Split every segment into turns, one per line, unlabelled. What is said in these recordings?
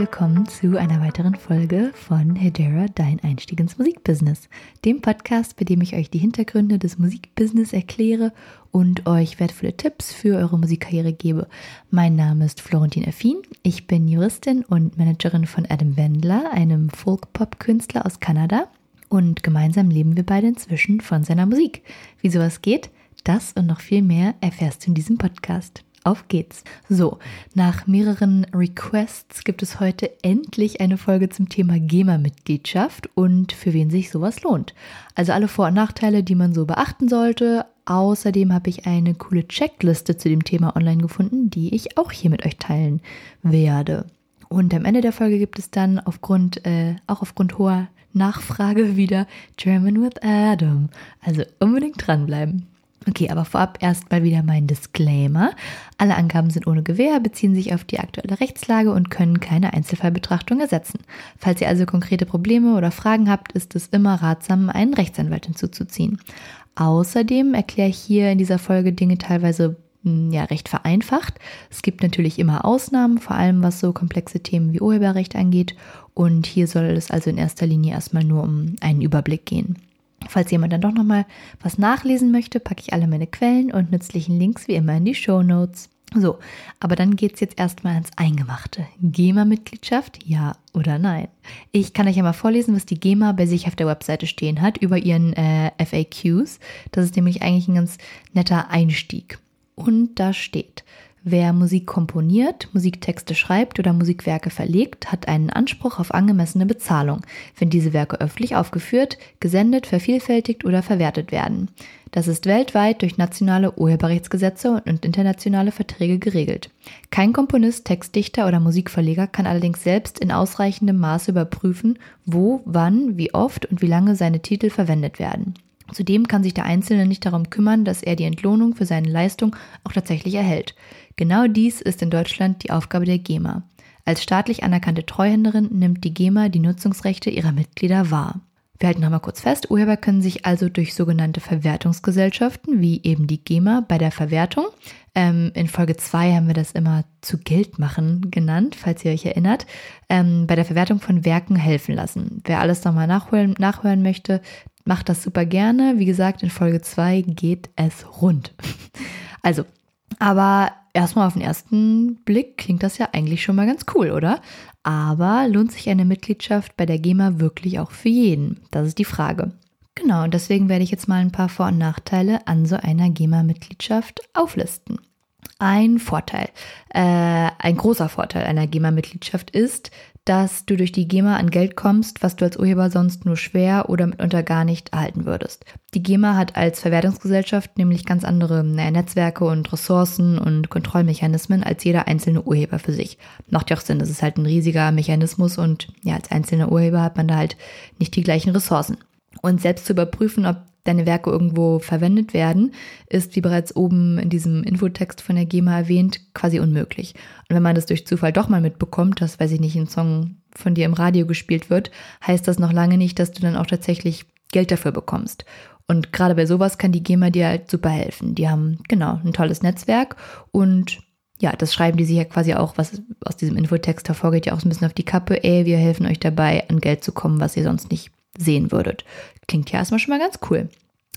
willkommen zu einer weiteren Folge von Hedera, dein Einstieg ins Musikbusiness. Dem Podcast, bei dem ich euch die Hintergründe des Musikbusiness erkläre und euch wertvolle Tipps für eure Musikkarriere gebe. Mein Name ist Florentin Affin. Ich bin Juristin und Managerin von Adam Wendler, einem Folk-Pop-Künstler aus Kanada. Und gemeinsam leben wir beide inzwischen von seiner Musik. Wie sowas geht, das und noch viel mehr erfährst du in diesem Podcast. Auf geht's. So, nach mehreren Requests gibt es heute endlich eine Folge zum Thema GEMA-Mitgliedschaft und für wen sich sowas lohnt. Also alle Vor- und Nachteile, die man so beachten sollte. Außerdem habe ich eine coole Checkliste zu dem Thema online gefunden, die ich auch hier mit euch teilen werde. Und am Ende der Folge gibt es dann aufgrund, äh, auch aufgrund hoher Nachfrage wieder German with Adam. Also unbedingt dranbleiben. Okay, aber vorab erstmal wieder mein Disclaimer. Alle Angaben sind ohne Gewähr, beziehen sich auf die aktuelle Rechtslage und können keine Einzelfallbetrachtung ersetzen. Falls ihr also konkrete Probleme oder Fragen habt, ist es immer ratsam, einen Rechtsanwalt hinzuzuziehen. Außerdem erkläre ich hier in dieser Folge Dinge teilweise hm, ja recht vereinfacht. Es gibt natürlich immer Ausnahmen, vor allem was so komplexe Themen wie Urheberrecht angeht. Und hier soll es also in erster Linie erstmal nur um einen Überblick gehen. Falls jemand dann doch nochmal was nachlesen möchte, packe ich alle meine Quellen und nützlichen Links wie immer in die Show Notes. So, aber dann geht es jetzt erstmal ans Eingemachte. GEMA-Mitgliedschaft, ja oder nein? Ich kann euch ja mal vorlesen, was die GEMA bei sich auf der Webseite stehen hat über ihren äh, FAQs. Das ist nämlich eigentlich ein ganz netter Einstieg. Und da steht, Wer Musik komponiert, Musiktexte schreibt oder Musikwerke verlegt, hat einen Anspruch auf angemessene Bezahlung, wenn diese Werke öffentlich aufgeführt, gesendet, vervielfältigt oder verwertet werden. Das ist weltweit durch nationale Urheberrechtsgesetze und internationale Verträge geregelt. Kein Komponist, Textdichter oder Musikverleger kann allerdings selbst in ausreichendem Maße überprüfen, wo, wann, wie oft und wie lange seine Titel verwendet werden. Zudem kann sich der Einzelne nicht darum kümmern, dass er die Entlohnung für seine Leistung auch tatsächlich erhält. Genau dies ist in Deutschland die Aufgabe der GEMA. Als staatlich anerkannte Treuhänderin nimmt die GEMA die Nutzungsrechte ihrer Mitglieder wahr. Wir halten nochmal kurz fest, Urheber können sich also durch sogenannte Verwertungsgesellschaften, wie eben die GEMA, bei der Verwertung, ähm, in Folge 2 haben wir das immer zu Geld machen genannt, falls ihr euch erinnert, ähm, bei der Verwertung von Werken helfen lassen. Wer alles nochmal nachholen, nachhören möchte, macht das super gerne. Wie gesagt, in Folge 2 geht es rund. Also, aber erstmal auf den ersten Blick klingt das ja eigentlich schon mal ganz cool, oder? Aber lohnt sich eine Mitgliedschaft bei der GEMA wirklich auch für jeden? Das ist die Frage. Genau, und deswegen werde ich jetzt mal ein paar Vor- und Nachteile an so einer GEMA-Mitgliedschaft auflisten. Ein Vorteil, äh, ein großer Vorteil einer GEMA-Mitgliedschaft ist, dass du durch die GEMA an Geld kommst, was du als Urheber sonst nur schwer oder mitunter gar nicht erhalten würdest. Die GEMA hat als Verwertungsgesellschaft nämlich ganz andere Netzwerke und Ressourcen und Kontrollmechanismen als jeder einzelne Urheber für sich. Macht ja auch Sinn, das ist halt ein riesiger Mechanismus und ja, als einzelner Urheber hat man da halt nicht die gleichen Ressourcen. Und selbst zu überprüfen, ob deine Werke irgendwo verwendet werden, ist, wie bereits oben in diesem Infotext von der GEMA erwähnt, quasi unmöglich. Und wenn man das durch Zufall doch mal mitbekommt, dass, weiß ich nicht, ein Song von dir im Radio gespielt wird, heißt das noch lange nicht, dass du dann auch tatsächlich Geld dafür bekommst. Und gerade bei sowas kann die GEMA dir halt super helfen. Die haben, genau, ein tolles Netzwerk und ja, das schreiben die sich ja quasi auch, was aus diesem Infotext hervorgeht, ja auch so ein bisschen auf die Kappe. Ey, wir helfen euch dabei, an Geld zu kommen, was ihr sonst nicht sehen würdet. Klingt ja erstmal schon mal ganz cool.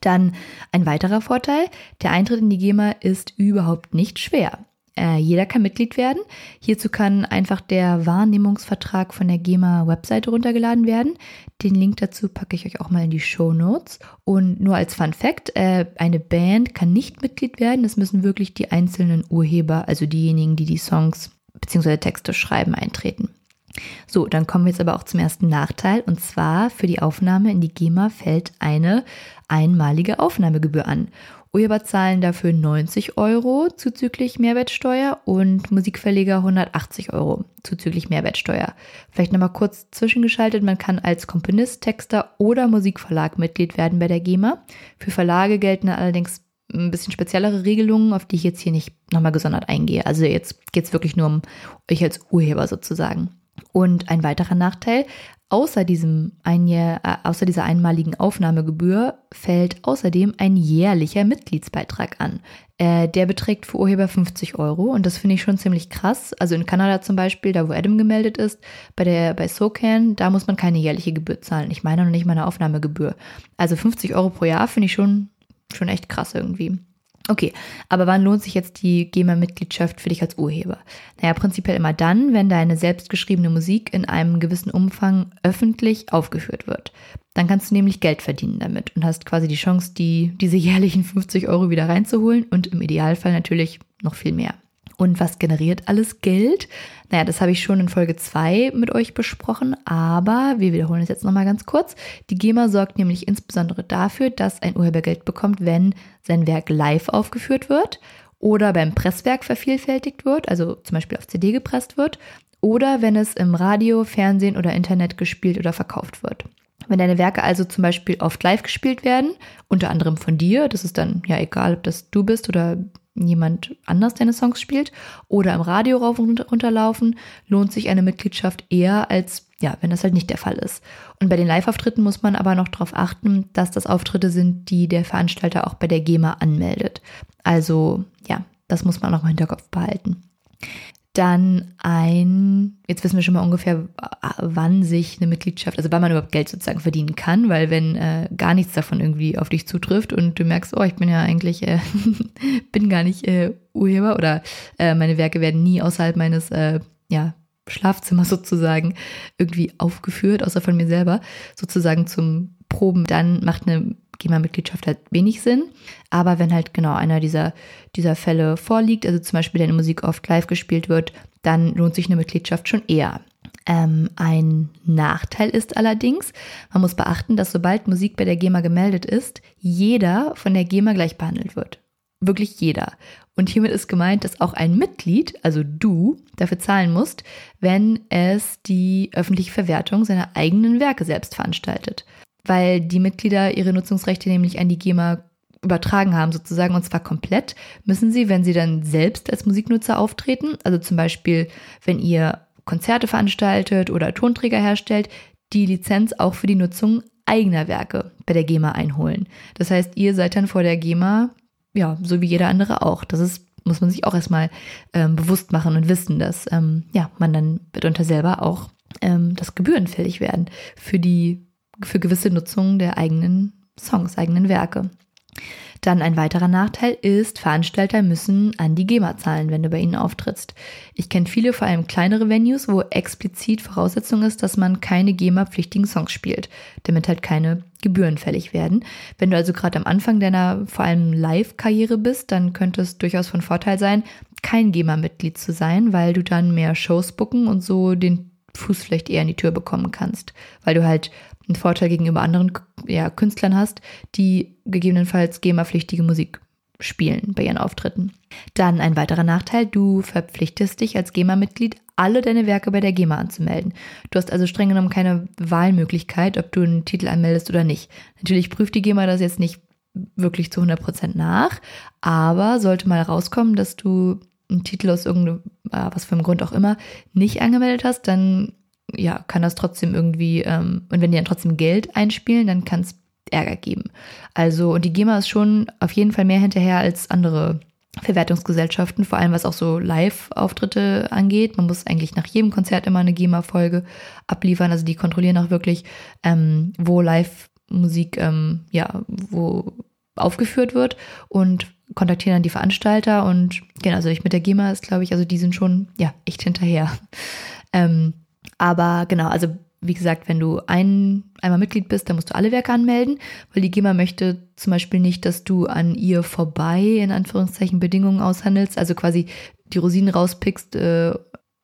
Dann ein weiterer Vorteil, der Eintritt in die GEMA ist überhaupt nicht schwer. Äh, jeder kann Mitglied werden. Hierzu kann einfach der Wahrnehmungsvertrag von der GEMA-Webseite runtergeladen werden. Den Link dazu packe ich euch auch mal in die Show Notes. Und nur als Fun Fact, äh, eine Band kann nicht Mitglied werden. Es müssen wirklich die einzelnen Urheber, also diejenigen, die die Songs bzw. Texte schreiben, eintreten. So, dann kommen wir jetzt aber auch zum ersten Nachteil. Und zwar für die Aufnahme in die GEMA fällt eine einmalige Aufnahmegebühr an. Urheber zahlen dafür 90 Euro zuzüglich Mehrwertsteuer und Musikverleger 180 Euro zuzüglich Mehrwertsteuer. Vielleicht nochmal kurz zwischengeschaltet, man kann als Komponist, Texter oder Musikverlag Mitglied werden bei der GEMA. Für Verlage gelten allerdings ein bisschen speziellere Regelungen, auf die ich jetzt hier nicht nochmal gesondert eingehe. Also jetzt geht es wirklich nur um euch als Urheber sozusagen. Und ein weiterer Nachteil, außer, diesem einjähr, äh, außer dieser einmaligen Aufnahmegebühr fällt außerdem ein jährlicher Mitgliedsbeitrag an. Äh, der beträgt für Urheber 50 Euro und das finde ich schon ziemlich krass. Also in Kanada zum Beispiel, da wo Adam gemeldet ist, bei der bei SoCan, da muss man keine jährliche Gebühr zahlen. Ich meine noch nicht mal eine Aufnahmegebühr. Also 50 Euro pro Jahr finde ich schon, schon echt krass irgendwie. Okay, aber wann lohnt sich jetzt die GEMA-Mitgliedschaft für dich als Urheber? Naja, prinzipiell immer dann, wenn deine selbstgeschriebene Musik in einem gewissen Umfang öffentlich aufgeführt wird. Dann kannst du nämlich Geld verdienen damit und hast quasi die Chance, die, diese jährlichen 50 Euro wieder reinzuholen und im Idealfall natürlich noch viel mehr. Und was generiert alles Geld? Naja, das habe ich schon in Folge 2 mit euch besprochen, aber wir wiederholen es jetzt nochmal ganz kurz. Die GEMA sorgt nämlich insbesondere dafür, dass ein Urheber Geld bekommt, wenn sein Werk live aufgeführt wird oder beim Presswerk vervielfältigt wird, also zum Beispiel auf CD gepresst wird, oder wenn es im Radio, Fernsehen oder Internet gespielt oder verkauft wird. Wenn deine Werke also zum Beispiel oft live gespielt werden, unter anderem von dir, das ist dann ja egal, ob das du bist oder jemand anders deine Songs spielt oder im Radio rauf und runter laufen, lohnt sich eine Mitgliedschaft eher als, ja, wenn das halt nicht der Fall ist. Und bei den Live-Auftritten muss man aber noch darauf achten, dass das Auftritte sind, die der Veranstalter auch bei der GEMA anmeldet. Also, ja, das muss man auch im Hinterkopf behalten dann ein, jetzt wissen wir schon mal ungefähr, wann sich eine Mitgliedschaft, also wann man überhaupt Geld sozusagen verdienen kann, weil wenn äh, gar nichts davon irgendwie auf dich zutrifft und du merkst, oh, ich bin ja eigentlich, äh, bin gar nicht äh, Urheber oder äh, meine Werke werden nie außerhalb meines, äh, ja, Schlafzimmers sozusagen irgendwie aufgeführt, außer von mir selber, sozusagen zum Proben, dann macht eine GEMA-Mitgliedschaft halt wenig Sinn. Aber wenn halt genau einer dieser, dieser Fälle vorliegt, also zum Beispiel deine Musik oft live gespielt wird, dann lohnt sich eine Mitgliedschaft schon eher. Ähm, ein Nachteil ist allerdings, man muss beachten, dass sobald Musik bei der GEMA gemeldet ist, jeder von der GEMA gleich behandelt wird. Wirklich jeder. Und hiermit ist gemeint, dass auch ein Mitglied, also du, dafür zahlen musst, wenn es die öffentliche Verwertung seiner eigenen Werke selbst veranstaltet weil die Mitglieder ihre Nutzungsrechte nämlich an die GEMA übertragen haben sozusagen und zwar komplett, müssen sie, wenn sie dann selbst als Musiknutzer auftreten, also zum Beispiel, wenn ihr Konzerte veranstaltet oder Tonträger herstellt, die Lizenz auch für die Nutzung eigener Werke bei der GEMA einholen. Das heißt, ihr seid dann vor der GEMA, ja, so wie jeder andere auch. Das ist, muss man sich auch erstmal ähm, bewusst machen und wissen, dass ähm, ja, man dann mitunter selber auch ähm, das gebührenfällig werden für die für gewisse Nutzungen der eigenen Songs, eigenen Werke. Dann ein weiterer Nachteil ist, Veranstalter müssen an die GEMA zahlen, wenn du bei ihnen auftrittst. Ich kenne viele, vor allem kleinere Venues, wo explizit Voraussetzung ist, dass man keine GEMA-pflichtigen Songs spielt, damit halt keine Gebühren fällig werden. Wenn du also gerade am Anfang deiner vor allem Live-Karriere bist, dann könnte es durchaus von Vorteil sein, kein GEMA-Mitglied zu sein, weil du dann mehr Shows booken und so den Fuß vielleicht eher in die Tür bekommen kannst, weil du halt einen Vorteil gegenüber anderen ja, Künstlern hast, die gegebenenfalls GEMA-pflichtige Musik spielen bei ihren Auftritten. Dann ein weiterer Nachteil, du verpflichtest dich als GEMA-Mitglied, alle deine Werke bei der GEMA anzumelden. Du hast also streng genommen keine Wahlmöglichkeit, ob du einen Titel anmeldest oder nicht. Natürlich prüft die GEMA das jetzt nicht wirklich zu 100% nach, aber sollte mal rauskommen, dass du einen Titel aus irgendeinem, äh, was für einem Grund auch immer, nicht angemeldet hast, dann ja, kann das trotzdem irgendwie, ähm, und wenn die dann trotzdem Geld einspielen, dann kann es Ärger geben. Also, und die GEMA ist schon auf jeden Fall mehr hinterher als andere Verwertungsgesellschaften, vor allem was auch so Live-Auftritte angeht. Man muss eigentlich nach jedem Konzert immer eine GEMA-Folge abliefern. Also die kontrollieren auch wirklich, ähm, wo Live-Musik, ähm, ja, wo aufgeführt wird und kontaktieren dann die Veranstalter und genau, also ich mit der GEMA ist, glaube ich, also die sind schon, ja, echt hinterher. Ähm, aber genau, also wie gesagt, wenn du ein, einmal Mitglied bist, dann musst du alle Werke anmelden, weil die GEMA möchte zum Beispiel nicht, dass du an ihr vorbei, in Anführungszeichen, Bedingungen aushandelst, also quasi die Rosinen rauspickst, äh,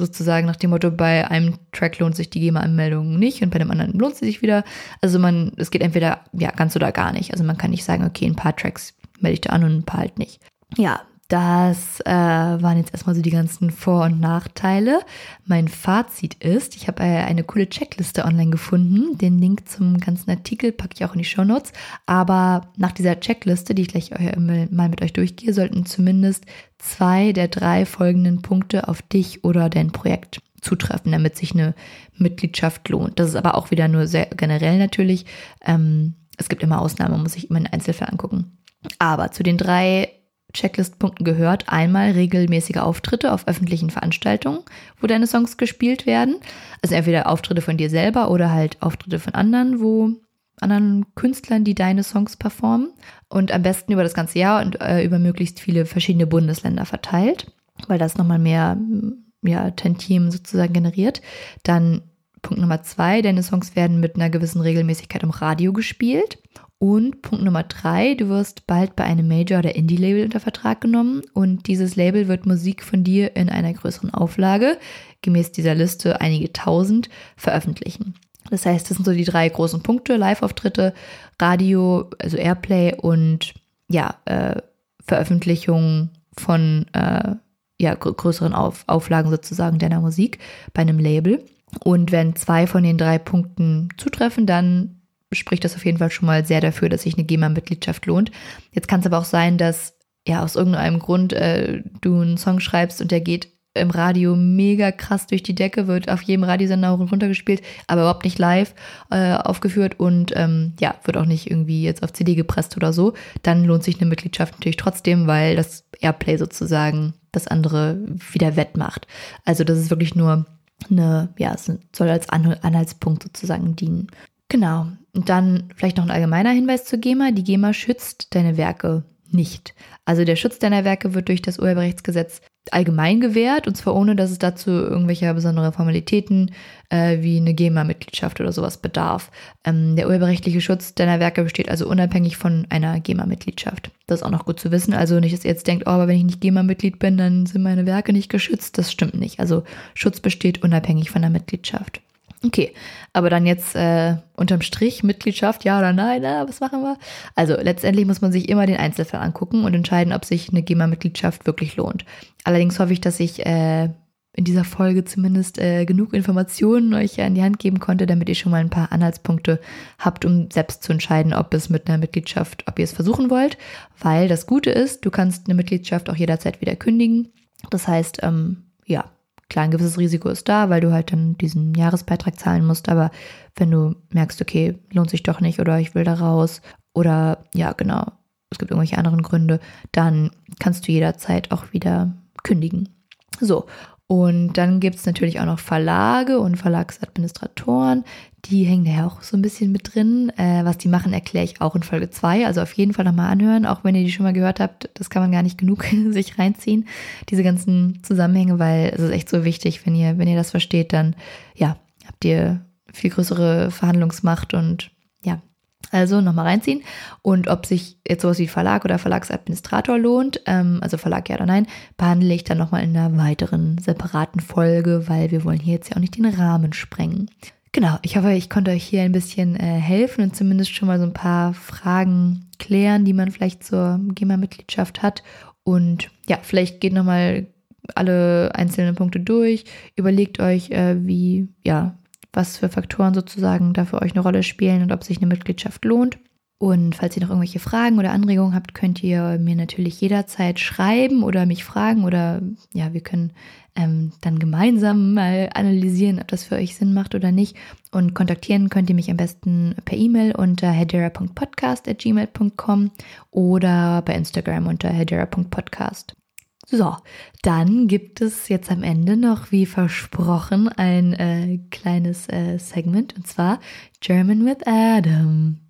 sozusagen nach dem Motto, bei einem Track lohnt sich die GEMA-Anmeldung nicht und bei dem anderen lohnt sie sich wieder. Also man, es geht entweder ja ganz oder gar nicht. Also man kann nicht sagen, okay, ein paar Tracks melde ich da an und ein paar halt nicht. Ja, das äh, waren jetzt erstmal so die ganzen Vor- und Nachteile. Mein Fazit ist, ich habe äh, eine coole Checkliste online gefunden. Den Link zum ganzen Artikel packe ich auch in die Show Notes. Aber nach dieser Checkliste, die ich gleich mal mit euch durchgehe, sollten zumindest zwei der drei folgenden Punkte auf dich oder dein Projekt zutreffen, damit sich eine Mitgliedschaft lohnt. Das ist aber auch wieder nur sehr generell natürlich. Ähm, es gibt immer Ausnahmen, muss sich immer einen Einzelfall angucken. Aber zu den drei Checklist-Punkten gehört einmal regelmäßige Auftritte auf öffentlichen Veranstaltungen, wo deine Songs gespielt werden. Also entweder Auftritte von dir selber oder halt Auftritte von anderen, wo anderen Künstlern, die deine Songs performen. Und am besten über das ganze Jahr und äh, über möglichst viele verschiedene Bundesländer verteilt, weil das nochmal mehr ja, Tantiem sozusagen generiert. Dann Punkt Nummer zwei, deine Songs werden mit einer gewissen Regelmäßigkeit im Radio gespielt. Und Punkt Nummer drei, du wirst bald bei einem Major- oder Indie-Label unter Vertrag genommen und dieses Label wird Musik von dir in einer größeren Auflage, gemäß dieser Liste einige tausend, veröffentlichen. Das heißt, das sind so die drei großen Punkte, Live-Auftritte, Radio, also Airplay und ja, äh, Veröffentlichung von äh, ja, größeren Auf Auflagen sozusagen deiner Musik bei einem Label. Und wenn zwei von den drei Punkten zutreffen, dann spricht das auf jeden Fall schon mal sehr dafür, dass sich eine GEMA-Mitgliedschaft lohnt. Jetzt kann es aber auch sein, dass ja aus irgendeinem Grund äh, du einen Song schreibst und der geht im Radio mega krass durch die Decke, wird auf jedem Radiosender hoch und runter gespielt, aber überhaupt nicht live äh, aufgeführt und ähm, ja, wird auch nicht irgendwie jetzt auf CD gepresst oder so. Dann lohnt sich eine Mitgliedschaft natürlich trotzdem, weil das Airplay sozusagen das andere wieder wettmacht. Also das ist wirklich nur eine, ja, es soll als Anhaltspunkt sozusagen dienen. Genau. Und dann vielleicht noch ein allgemeiner Hinweis zur GEMA. Die GEMA schützt deine Werke nicht. Also der Schutz deiner Werke wird durch das Urheberrechtsgesetz allgemein gewährt und zwar ohne, dass es dazu irgendwelcher besonderer Formalitäten äh, wie eine GEMA-Mitgliedschaft oder sowas bedarf. Ähm, der urheberrechtliche Schutz deiner Werke besteht also unabhängig von einer GEMA-Mitgliedschaft. Das ist auch noch gut zu wissen. Also nicht, dass ihr jetzt denkt, oh, aber wenn ich nicht GEMA-Mitglied bin, dann sind meine Werke nicht geschützt. Das stimmt nicht. Also Schutz besteht unabhängig von der Mitgliedschaft. Okay, aber dann jetzt äh, unterm Strich Mitgliedschaft, ja oder nein, na, was machen wir? Also letztendlich muss man sich immer den Einzelfall angucken und entscheiden, ob sich eine GEMA-Mitgliedschaft wirklich lohnt. Allerdings hoffe ich, dass ich äh, in dieser Folge zumindest äh, genug Informationen euch an die Hand geben konnte, damit ihr schon mal ein paar Anhaltspunkte habt, um selbst zu entscheiden, ob es mit einer Mitgliedschaft, ob ihr es versuchen wollt. Weil das Gute ist, du kannst eine Mitgliedschaft auch jederzeit wieder kündigen. Das heißt, ähm, ja, Klar, ein gewisses Risiko ist da, weil du halt dann diesen Jahresbeitrag zahlen musst, aber wenn du merkst, okay, lohnt sich doch nicht oder ich will da raus oder ja, genau, es gibt irgendwelche anderen Gründe, dann kannst du jederzeit auch wieder kündigen. So, und dann gibt es natürlich auch noch Verlage und Verlagsadministratoren. Die hängen da ja auch so ein bisschen mit drin. Äh, was die machen, erkläre ich auch in Folge 2. Also auf jeden Fall nochmal anhören, auch wenn ihr die schon mal gehört habt. Das kann man gar nicht genug sich reinziehen, diese ganzen Zusammenhänge, weil es ist echt so wichtig, wenn ihr, wenn ihr das versteht, dann ja, habt ihr viel größere Verhandlungsmacht und also nochmal reinziehen. Und ob sich jetzt sowas wie Verlag oder Verlagsadministrator lohnt, ähm, also Verlag ja oder nein, behandle ich dann nochmal in einer weiteren separaten Folge, weil wir wollen hier jetzt ja auch nicht den Rahmen sprengen. Genau, ich hoffe, ich konnte euch hier ein bisschen äh, helfen und zumindest schon mal so ein paar Fragen klären, die man vielleicht zur GEMA-Mitgliedschaft hat. Und ja, vielleicht geht nochmal alle einzelnen Punkte durch. Überlegt euch, äh, wie, ja, was für Faktoren sozusagen da für euch eine Rolle spielen und ob sich eine Mitgliedschaft lohnt. Und falls ihr noch irgendwelche Fragen oder Anregungen habt, könnt ihr mir natürlich jederzeit schreiben oder mich fragen oder ja, wir können ähm, dann gemeinsam mal analysieren, ob das für euch Sinn macht oder nicht. Und kontaktieren könnt ihr mich am besten per E-Mail unter hedera.podcast.gmail.com oder bei Instagram unter hedera.podcast. So, dann gibt es jetzt am Ende noch, wie versprochen, ein äh, kleines äh, Segment und zwar German with Adam.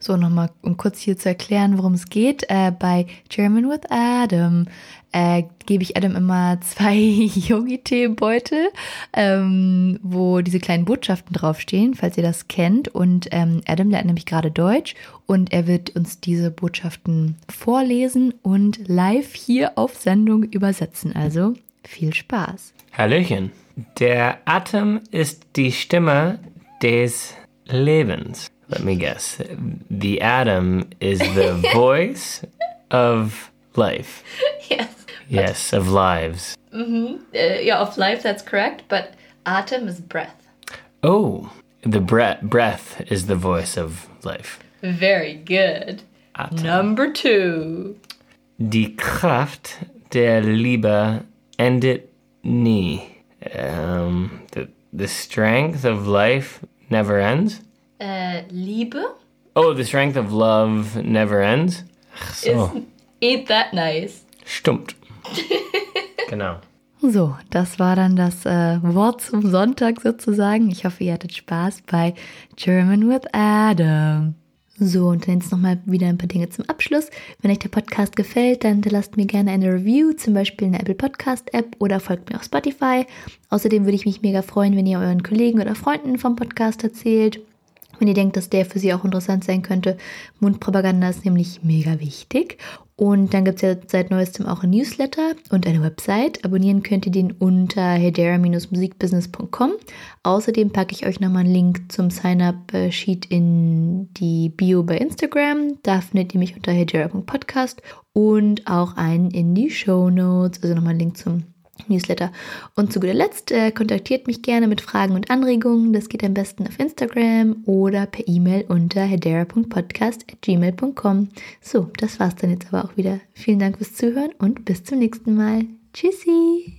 So, nochmal, um kurz hier zu erklären, worum es geht. Äh, bei German with Adam äh, gebe ich Adam immer zwei Yogi-Tee-Beutel, ähm, wo diese kleinen Botschaften draufstehen, falls ihr das kennt. Und ähm, Adam lernt nämlich gerade Deutsch und er wird uns diese Botschaften vorlesen und live hier auf Sendung übersetzen. Also viel Spaß.
Hallöchen. Der Atem ist die Stimme des Lebens. Let me guess. The atom is the voice of life.
Yes.
Yes, of lives.
Mm-hmm. Uh, yeah, of life, that's correct. But atom is breath.
Oh, the breath breath is the voice of life.
Very good.
Atem.
Number two.
Die Kraft der Liebe endet nie. Um, the, the strength of life never ends.
Äh, Liebe
Oh, the strength of love never ends. Ach so.
Ain't that nice?
Stimmt. genau.
So, das war dann das äh, Wort zum Sonntag sozusagen. Ich hoffe, ihr hattet Spaß bei German with Adam. So, und dann jetzt nochmal wieder ein paar Dinge zum Abschluss. Wenn euch der Podcast gefällt, dann hinterlasst mir gerne eine Review, zum Beispiel in der Apple Podcast App oder folgt mir auf Spotify. Außerdem würde ich mich mega freuen, wenn ihr euren Kollegen oder Freunden vom Podcast erzählt. Wenn ihr denkt, dass der für sie auch interessant sein könnte. Mundpropaganda ist nämlich mega wichtig. Und dann gibt es ja seit neuestem auch ein Newsletter und eine Website. Abonnieren könnt ihr den unter hedera-musikbusiness.com. Außerdem packe ich euch nochmal einen Link zum Sign-up-Sheet in die Bio bei Instagram. Da findet ihr mich unter hedera.podcast und auch einen in die Show Notes. Also nochmal einen Link zum Newsletter. Und zu guter Letzt äh, kontaktiert mich gerne mit Fragen und Anregungen. Das geht am besten auf Instagram oder per E-Mail unter hedera.podcast.gmail.com. So, das war's dann jetzt aber auch wieder. Vielen Dank fürs Zuhören und bis zum nächsten Mal. Tschüssi!